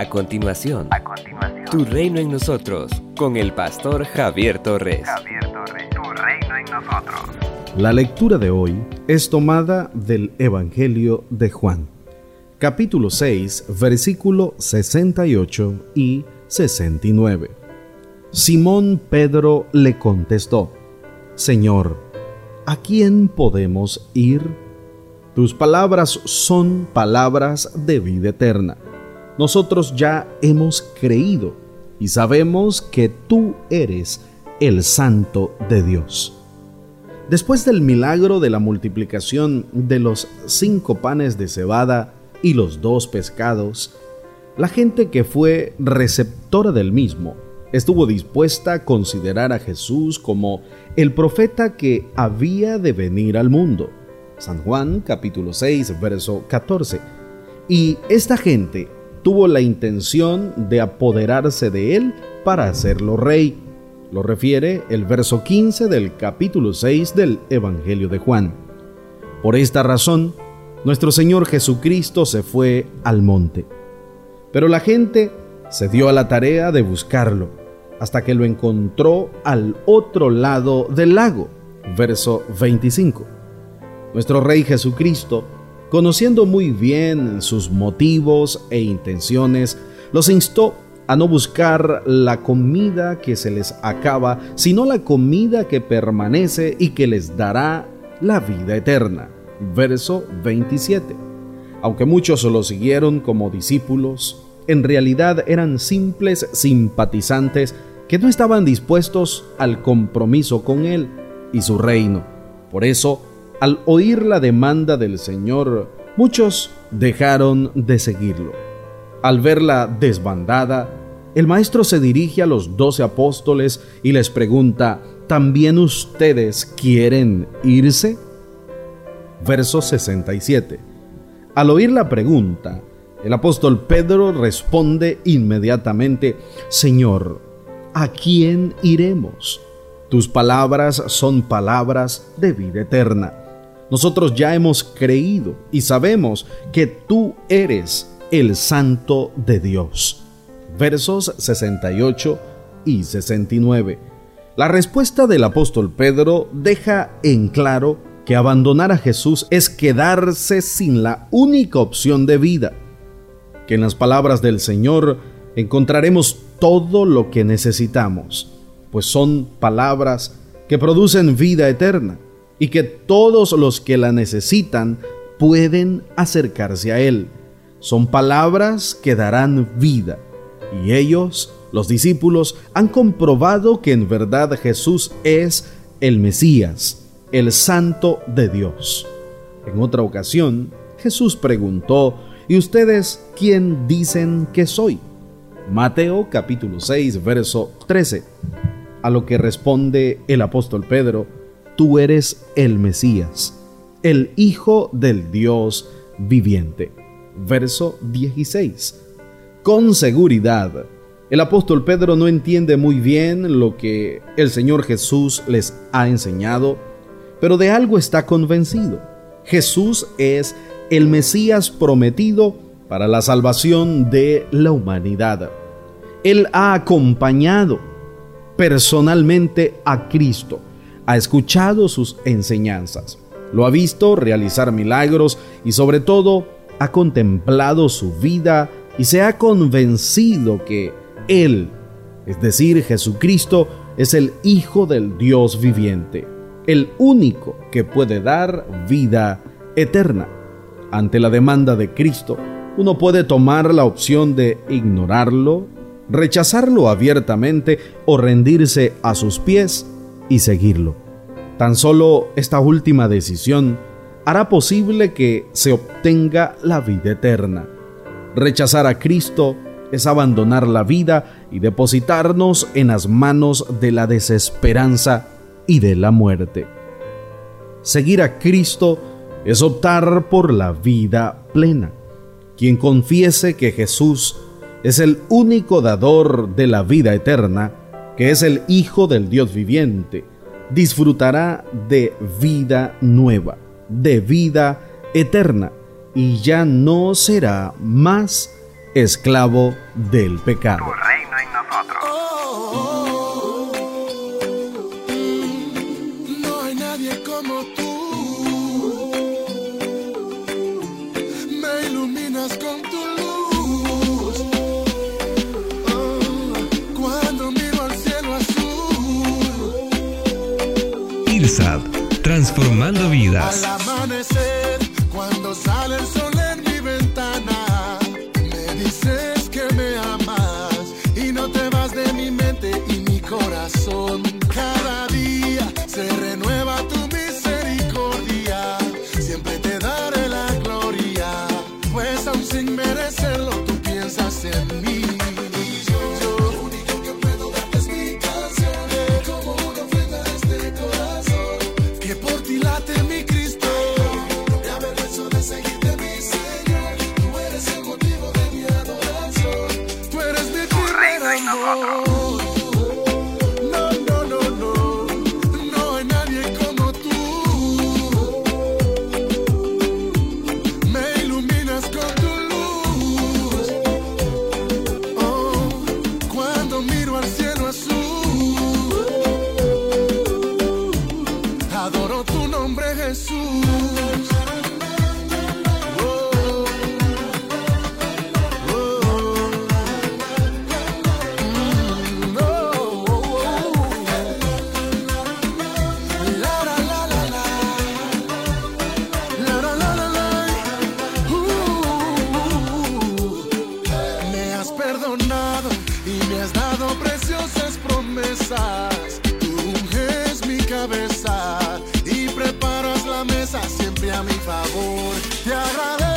A continuación, a continuación, Tu reino en nosotros, con el pastor Javier Torres. Javier Torres, Tu reino en nosotros. La lectura de hoy es tomada del Evangelio de Juan, capítulo 6, versículo 68 y 69. Simón Pedro le contestó, Señor, ¿a quién podemos ir? Tus palabras son palabras de vida eterna. Nosotros ya hemos creído y sabemos que tú eres el Santo de Dios. Después del milagro de la multiplicación de los cinco panes de cebada y los dos pescados, la gente que fue receptora del mismo estuvo dispuesta a considerar a Jesús como el profeta que había de venir al mundo. San Juan capítulo 6, verso 14. Y esta gente tuvo la intención de apoderarse de él para hacerlo rey. Lo refiere el verso 15 del capítulo 6 del Evangelio de Juan. Por esta razón, nuestro Señor Jesucristo se fue al monte. Pero la gente se dio a la tarea de buscarlo hasta que lo encontró al otro lado del lago. Verso 25. Nuestro Rey Jesucristo, conociendo muy bien sus motivos e intenciones, los instó a no buscar la comida que se les acaba, sino la comida que permanece y que les dará la vida eterna. Verso 27. Aunque muchos lo siguieron como discípulos, en realidad eran simples simpatizantes que no estaban dispuestos al compromiso con Él y su reino. Por eso, al oír la demanda del Señor, muchos dejaron de seguirlo. Al verla desbandada, el Maestro se dirige a los doce apóstoles y les pregunta, ¿también ustedes quieren irse? Verso 67. Al oír la pregunta, el apóstol Pedro responde inmediatamente, Señor, ¿a quién iremos? Tus palabras son palabras de vida eterna. Nosotros ya hemos creído y sabemos que tú eres el Santo de Dios. Versos 68 y 69. La respuesta del apóstol Pedro deja en claro que abandonar a Jesús es quedarse sin la única opción de vida. Que en las palabras del Señor encontraremos todo lo que necesitamos, pues son palabras que producen vida eterna y que todos los que la necesitan pueden acercarse a Él. Son palabras que darán vida y ellos, los discípulos, han comprobado que en verdad Jesús es el Mesías, el Santo de Dios. En otra ocasión, Jesús preguntó, ¿y ustedes quién dicen que soy? Mateo capítulo 6, verso 13. A lo que responde el apóstol Pedro, tú eres el Mesías, el Hijo del Dios viviente. Verso 16. Con seguridad, el apóstol Pedro no entiende muy bien lo que el Señor Jesús les ha enseñado, pero de algo está convencido. Jesús es el Mesías prometido para la salvación de la humanidad. Él ha acompañado personalmente a Cristo, ha escuchado sus enseñanzas, lo ha visto realizar milagros y sobre todo ha contemplado su vida y se ha convencido que Él, es decir, Jesucristo, es el Hijo del Dios viviente, el único que puede dar vida eterna. Ante la demanda de Cristo, uno puede tomar la opción de ignorarlo, rechazarlo abiertamente o rendirse a sus pies y seguirlo. Tan solo esta última decisión hará posible que se obtenga la vida eterna. Rechazar a Cristo es abandonar la vida y depositarnos en las manos de la desesperanza y de la muerte. Seguir a Cristo es optar por la vida plena. Quien confiese que Jesús es el único dador de la vida eterna, que es el Hijo del Dios viviente, disfrutará de vida nueva, de vida eterna, y ya no será más esclavo del pecado. Reino en nosotros. Oh, oh, oh. No hay nadie como tú. transformando vidas. Al amanecer, cuando sale el sol. No, no, no, no, no hay nadie como tú. Me iluminas con tu luz. Oh, cuando miro al cielo azul, adoro tu nombre, Jesús. siempre a mi favor. Te agradezco.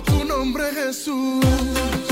tu nombre Jesús.